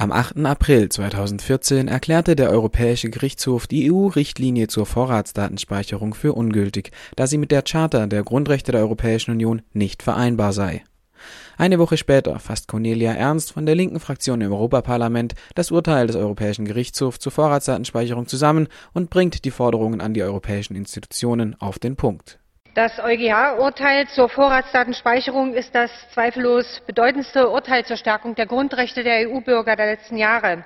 Am 8. April 2014 erklärte der Europäische Gerichtshof die EU-Richtlinie zur Vorratsdatenspeicherung für ungültig, da sie mit der Charta der Grundrechte der Europäischen Union nicht vereinbar sei. Eine Woche später fasst Cornelia Ernst von der linken Fraktion im Europaparlament das Urteil des Europäischen Gerichtshofs zur Vorratsdatenspeicherung zusammen und bringt die Forderungen an die europäischen Institutionen auf den Punkt. Das EuGH-Urteil zur Vorratsdatenspeicherung ist das zweifellos bedeutendste Urteil zur Stärkung der Grundrechte der EU-Bürger der letzten Jahre.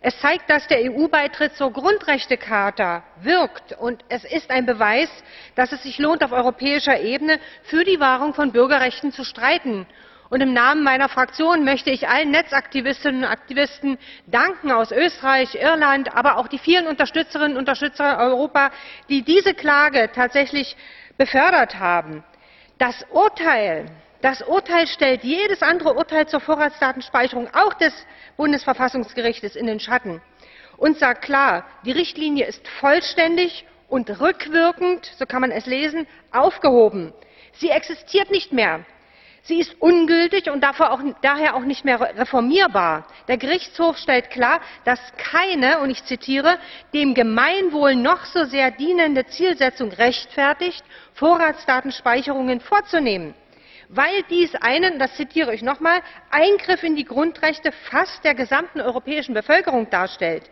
Es zeigt, dass der EU-Beitritt zur Grundrechtecharta wirkt. Und es ist ein Beweis, dass es sich lohnt, auf europäischer Ebene für die Wahrung von Bürgerrechten zu streiten. Und im Namen meiner Fraktion möchte ich allen Netzaktivistinnen und Aktivisten danken aus Österreich, Irland, aber auch die vielen Unterstützerinnen und Unterstützer Europa, die diese Klage tatsächlich befördert haben. Das Urteil, das Urteil stellt jedes andere Urteil zur Vorratsdatenspeicherung, auch des Bundesverfassungsgerichtes, in den Schatten und sagt klar, die Richtlinie ist vollständig und rückwirkend, so kann man es lesen, aufgehoben. Sie existiert nicht mehr. Sie ist ungültig und daher auch nicht mehr reformierbar. Der Gerichtshof stellt klar, dass keine, und ich zitiere, dem Gemeinwohl noch so sehr dienende Zielsetzung rechtfertigt, Vorratsdatenspeicherungen vorzunehmen, weil dies einen, das zitiere ich nochmal, Eingriff in die Grundrechte fast der gesamten europäischen Bevölkerung darstellt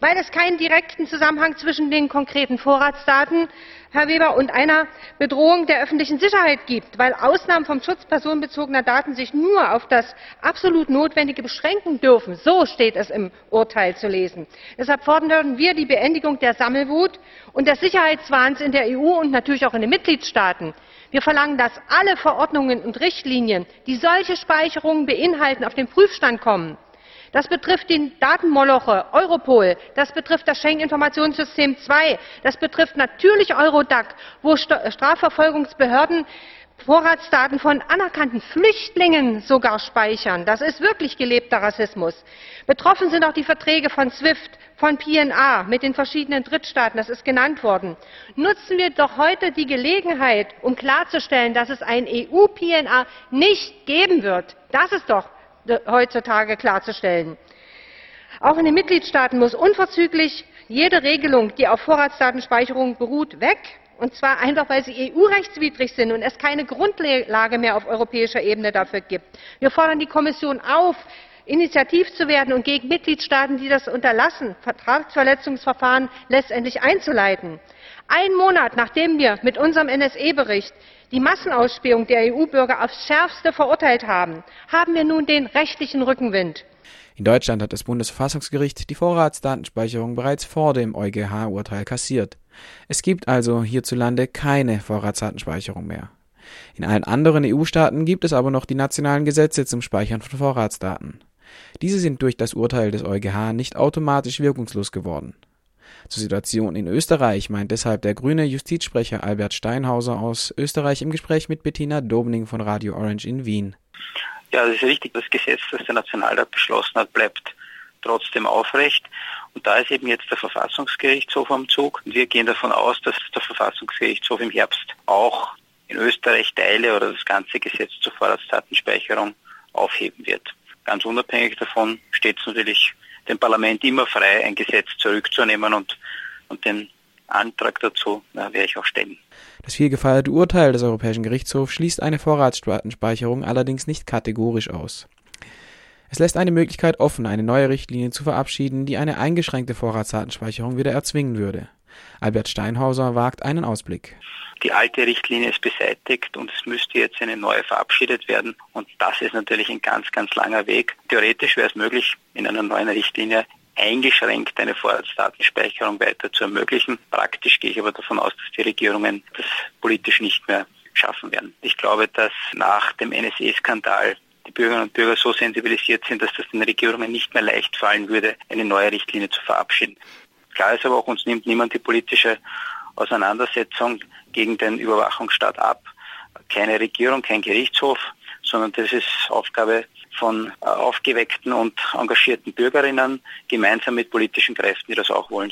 weil es keinen direkten Zusammenhang zwischen den konkreten Vorratsdaten, Herr Weber, und einer Bedrohung der öffentlichen Sicherheit gibt, weil Ausnahmen vom Schutz personenbezogener Daten sich nur auf das absolut Notwendige beschränken dürfen. So steht es im Urteil zu lesen. Deshalb fordern wir die Beendigung der Sammelwut und des Sicherheitswahns in der EU und natürlich auch in den Mitgliedstaaten. Wir verlangen, dass alle Verordnungen und Richtlinien, die solche Speicherungen beinhalten, auf den Prüfstand kommen. Das betrifft die Datenmoloche Europol, das betrifft das Schengen-Informationssystem II, das betrifft natürlich Eurodac, wo Strafverfolgungsbehörden Vorratsdaten von anerkannten Flüchtlingen sogar speichern. Das ist wirklich gelebter Rassismus. Betroffen sind auch die Verträge von SWIFT, von PNA mit den verschiedenen Drittstaaten. Das ist genannt worden. Nutzen wir doch heute die Gelegenheit, um klarzustellen, dass es ein EU-PNA nicht geben wird. Das ist doch heutzutage klarzustellen. Auch in den Mitgliedstaaten muss unverzüglich jede Regelung, die auf Vorratsdatenspeicherung beruht, weg. Und zwar einfach, weil sie EU-rechtswidrig sind und es keine Grundlage mehr auf europäischer Ebene dafür gibt. Wir fordern die Kommission auf, initiativ zu werden und gegen Mitgliedstaaten, die das unterlassen, Vertragsverletzungsverfahren letztendlich einzuleiten. Ein Monat nachdem wir mit unserem NSE-Bericht die Massenausspähung der EU-Bürger aufs Schärfste verurteilt haben, haben wir nun den rechtlichen Rückenwind. In Deutschland hat das Bundesverfassungsgericht die Vorratsdatenspeicherung bereits vor dem EuGH-Urteil kassiert. Es gibt also hierzulande keine Vorratsdatenspeicherung mehr. In allen anderen EU-Staaten gibt es aber noch die nationalen Gesetze zum Speichern von Vorratsdaten. Diese sind durch das Urteil des EuGH nicht automatisch wirkungslos geworden. Zur Situation in Österreich meint deshalb der grüne Justizsprecher Albert Steinhauser aus Österreich im Gespräch mit Bettina Dobning von Radio Orange in Wien. Ja, das ist richtig. Das Gesetz, das der Nationalrat beschlossen hat, bleibt trotzdem aufrecht. Und da ist eben jetzt der Verfassungsgerichtshof am Zug. Und wir gehen davon aus, dass der Verfassungsgerichtshof im Herbst auch in Österreich Teile oder das ganze Gesetz zur Vorratsdatenspeicherung aufheben wird. Ganz unabhängig davon steht es natürlich dem Parlament immer frei, ein Gesetz zurückzunehmen und, und den Antrag dazu na, werde ich auch stellen. Das vielgefeierte Urteil des Europäischen Gerichtshofs schließt eine Vorratsdatenspeicherung allerdings nicht kategorisch aus. Es lässt eine Möglichkeit offen, eine neue Richtlinie zu verabschieden, die eine eingeschränkte Vorratsdatenspeicherung wieder erzwingen würde. Albert Steinhauser wagt einen Ausblick. Die alte Richtlinie ist beseitigt und es müsste jetzt eine neue verabschiedet werden. Und das ist natürlich ein ganz, ganz langer Weg. Theoretisch wäre es möglich, in einer neuen Richtlinie eingeschränkt eine Vorratsdatenspeicherung weiter zu ermöglichen. Praktisch gehe ich aber davon aus, dass die Regierungen das politisch nicht mehr schaffen werden. Ich glaube, dass nach dem NSE-Skandal die Bürgerinnen und Bürger so sensibilisiert sind, dass das den Regierungen nicht mehr leicht fallen würde, eine neue Richtlinie zu verabschieden. Klar ist aber auch, uns nimmt niemand die politische Auseinandersetzung gegen den Überwachungsstaat ab. Keine Regierung, kein Gerichtshof, sondern das ist Aufgabe von äh, aufgeweckten und engagierten Bürgerinnen, gemeinsam mit politischen Kräften, die das auch wollen.